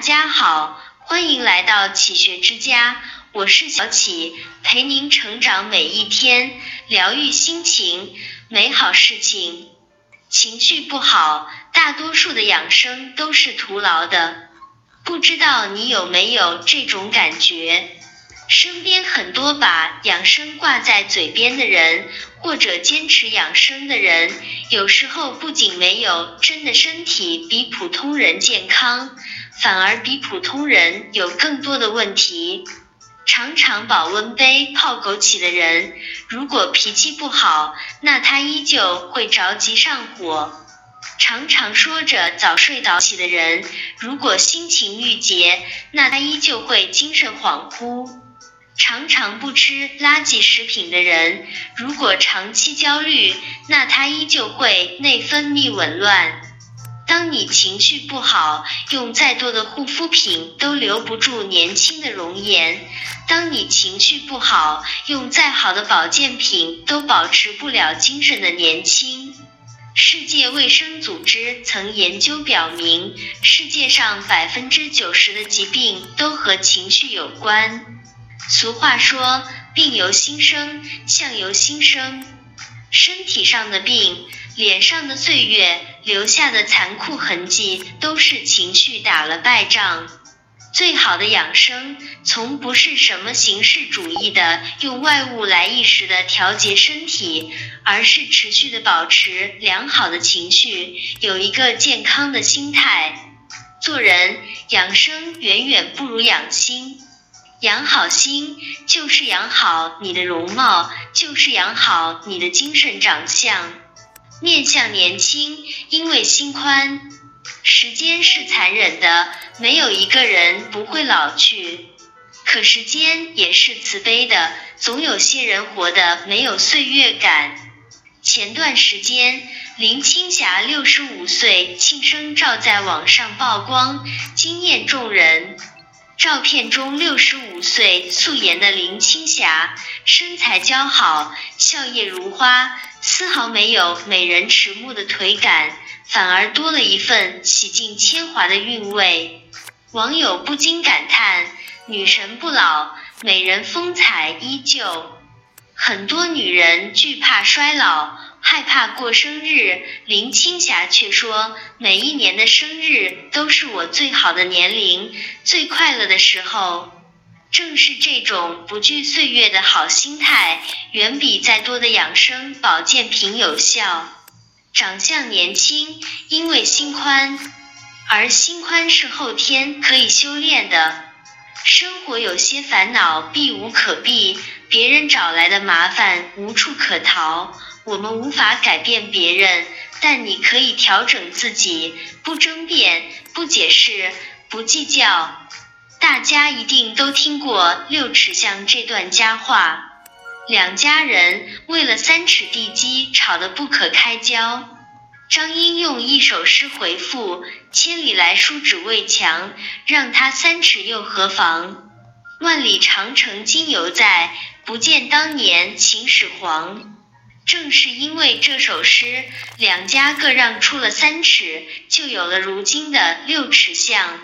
家好，欢迎来到启学之家，我是小启，陪您成长每一天，疗愈心情，美好事情。情绪不好，大多数的养生都是徒劳的。不知道你有没有这种感觉？身边很多把养生挂在嘴边的人，或者坚持养生的人，有时候不仅没有真的身体比普通人健康，反而比普通人有更多的问题。常常保温杯泡枸杞的人，如果脾气不好，那他依旧会着急上火。常常说着早睡早起的人，如果心情郁结，那他依旧会精神恍惚。常常不吃垃圾食品的人，如果长期焦虑，那他依旧会内分泌紊乱。当你情绪不好，用再多的护肤品都留不住年轻的容颜；当你情绪不好，用再好的保健品都保持不了精神的年轻。世界卫生组织曾研究表明，世界上百分之九十的疾病都和情绪有关。俗话说，病由心生，相由心生。身体上的病，脸上的岁月留下的残酷痕迹，都是情绪打了败仗。最好的养生，从不是什么形式主义的用外物来一时的调节身体，而是持续的保持良好的情绪，有一个健康的心态。做人养生远远不如养心。养好心，就是养好你的容貌，就是养好你的精神长相。面相年轻，因为心宽。时间是残忍的，没有一个人不会老去。可时间也是慈悲的，总有些人活得没有岁月感。前段时间，林青霞六十五岁庆生照在网上曝光，惊艳众人。照片中，六十五岁素颜的林青霞，身材姣好，笑靥如花，丝毫没有美人迟暮的颓感，反而多了一份洗尽铅华的韵味。网友不禁感叹：女神不老，美人风采依旧。很多女人惧怕衰老。害怕过生日，林青霞却说：“每一年的生日都是我最好的年龄，最快乐的时候。”正是这种不惧岁月的好心态，远比再多的养生保健品有效。长相年轻，因为心宽，而心宽是后天可以修炼的。生活有些烦恼避无可避，别人找来的麻烦无处可逃。我们无法改变别人，但你可以调整自己，不争辩，不解释，不计较。大家一定都听过六尺巷这段佳话，两家人为了三尺地基吵得不可开交。张英用一首诗回复：千里来书只为墙，让他三尺又何妨？万里长城今犹在，不见当年秦始皇。正是因为这首诗，两家各让出了三尺，就有了如今的六尺巷。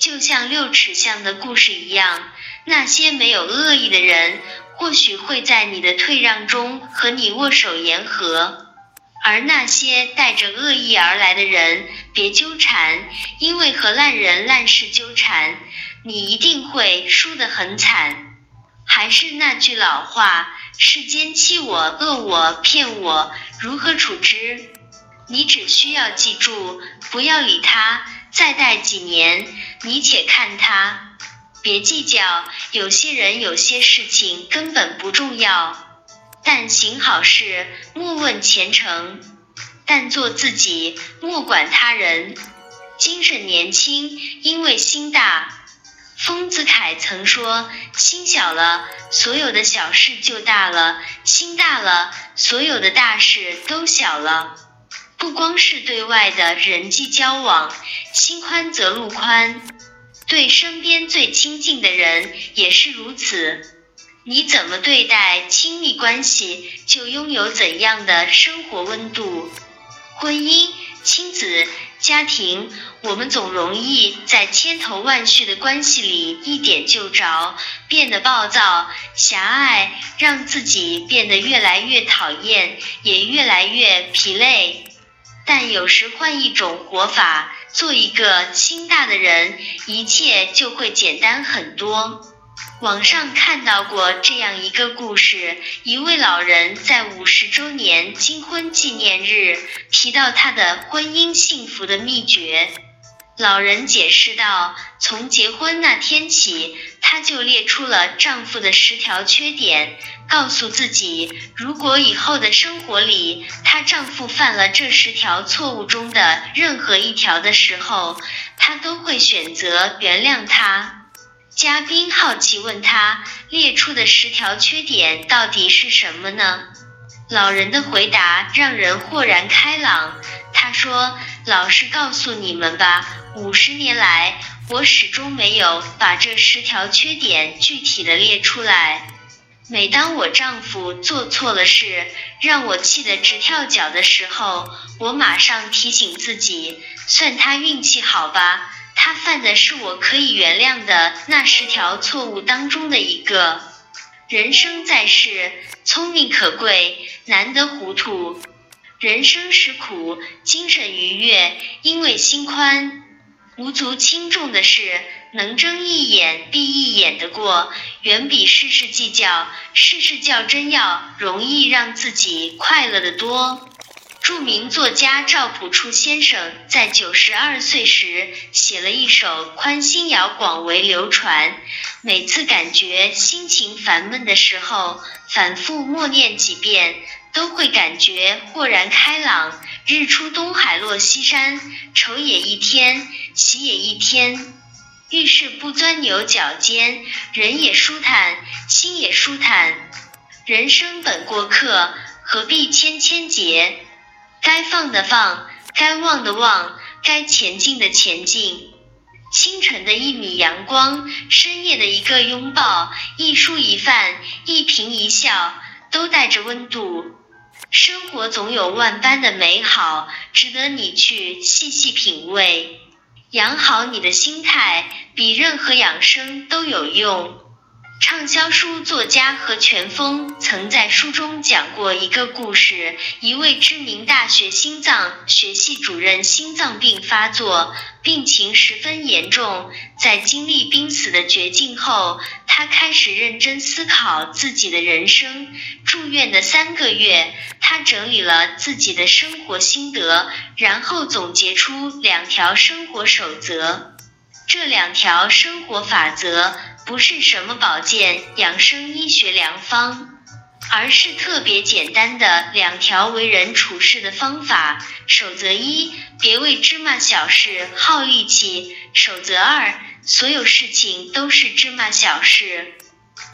就像六尺巷的故事一样，那些没有恶意的人，或许会在你的退让中和你握手言和；而那些带着恶意而来的人，别纠缠，因为和烂人烂事纠缠，你一定会输得很惨。还是那句老话。世间欺我、恶我、骗我，如何处之？你只需要记住，不要理他。再待几年，你且看他。别计较，有些人、有些事情根本不重要。但行好事，莫问前程；但做自己，莫管他人。精神年轻，因为心大。丰子恺曾说：“心小了，所有的小事就大了；心大了，所有的大事都小了。不光是对外的人际交往，心宽则路宽，对身边最亲近的人也是如此。你怎么对待亲密关系，就拥有怎样的生活温度。婚姻亲子、家庭，我们总容易在千头万绪的关系里一点就着，变得暴躁、狭隘，让自己变得越来越讨厌，也越来越疲累。但有时换一种活法，做一个心大的人，一切就会简单很多。网上看到过这样一个故事：一位老人在五十周年金婚纪念日提到他的婚姻幸福的秘诀。老人解释道：“从结婚那天起，她就列出了丈夫的十条缺点，告诉自己，如果以后的生活里她丈夫犯了这十条错误中的任何一条的时候，她都会选择原谅他。”嘉宾好奇问他列出的十条缺点到底是什么呢？老人的回答让人豁然开朗。他说：“老实告诉你们吧，五十年来，我始终没有把这十条缺点具体的列出来。每当我丈夫做错了事，让我气得直跳脚的时候，我马上提醒自己，算他运气好吧。”他犯的是我可以原谅的那十条错误当中的一个。人生在世，聪明可贵，难得糊涂。人生实苦，精神愉悦，因为心宽。无足轻重的事，能睁一眼闭一眼的过，远比事事计较、事事较真要容易让自己快乐的多。著名作家赵朴初先生在九十二岁时写了一首《宽心谣》，广为流传。每次感觉心情烦闷的时候，反复默念几遍，都会感觉豁然开朗。日出东海落西山，愁也一天，喜也一天。遇事不钻牛角尖，人也舒坦，心也舒坦。人生本过客，何必千千结？该放的放，该忘的忘，该前进的前进。清晨的一米阳光，深夜的一个拥抱，一蔬一饭，一颦一笑，都带着温度。生活总有万般的美好，值得你去细细品味。养好你的心态，比任何养生都有用。畅销书作家何全峰曾在书中讲过一个故事：一位知名大学心脏学系主任心脏病发作，病情十分严重。在经历濒死的绝境后，他开始认真思考自己的人生。住院的三个月，他整理了自己的生活心得，然后总结出两条生活守则。这两条生活法则。不是什么保健养生医学良方，而是特别简单的两条为人处事的方法。守则一：别为芝麻小事耗力气。守则二：所有事情都是芝麻小事。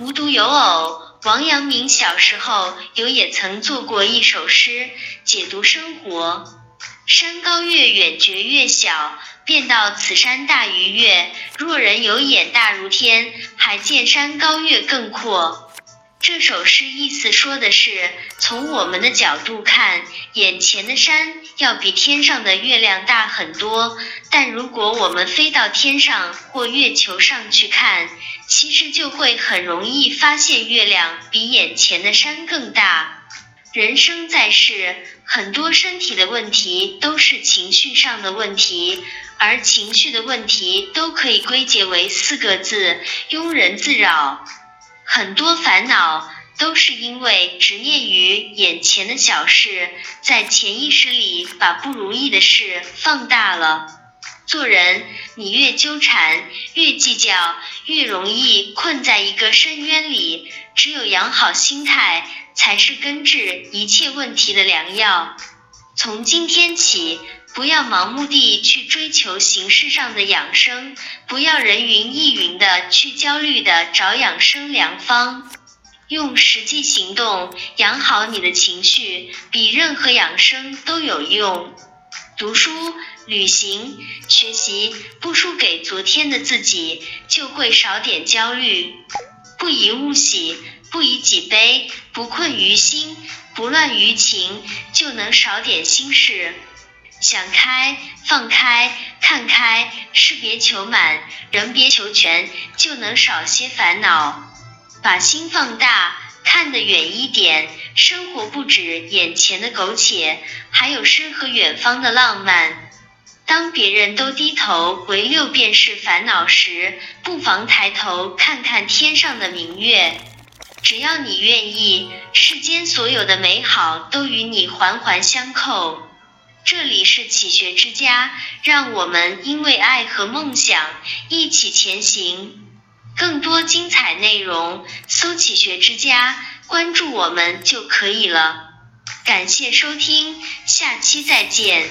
无独有偶，王阳明小时候有也曾做过一首诗，解读生活。山高月远觉月小，便道此山大于月。若人有眼大如天，还见山高月更阔。这首诗意思说的是，从我们的角度看，眼前的山要比天上的月亮大很多。但如果我们飞到天上或月球上去看，其实就会很容易发现月亮比眼前的山更大。人生在世，很多身体的问题都是情绪上的问题，而情绪的问题都可以归结为四个字：庸人自扰。很多烦恼都是因为执念于眼前的小事，在潜意识里把不如意的事放大了。做人，你越纠缠、越计较，越容易困在一个深渊里。只有养好心态。才是根治一切问题的良药。从今天起，不要盲目地去追求形式上的养生，不要人云亦云的去焦虑的找养生良方，用实际行动养好你的情绪，比任何养生都有用。读书、旅行、学习，不输给昨天的自己，就会少点焦虑。不以物喜。不以己悲，不困于心，不乱于情，就能少点心事。想开，放开，看开，事别求满，人别求全，就能少些烦恼。把心放大，看得远一点，生活不止眼前的苟且，还有诗和远方的浪漫。当别人都低头唯六便是烦恼时，不妨抬头看看天上的明月。只要你愿意，世间所有的美好都与你环环相扣。这里是启学之家，让我们因为爱和梦想一起前行。更多精彩内容，搜“启学之家”，关注我们就可以了。感谢收听，下期再见。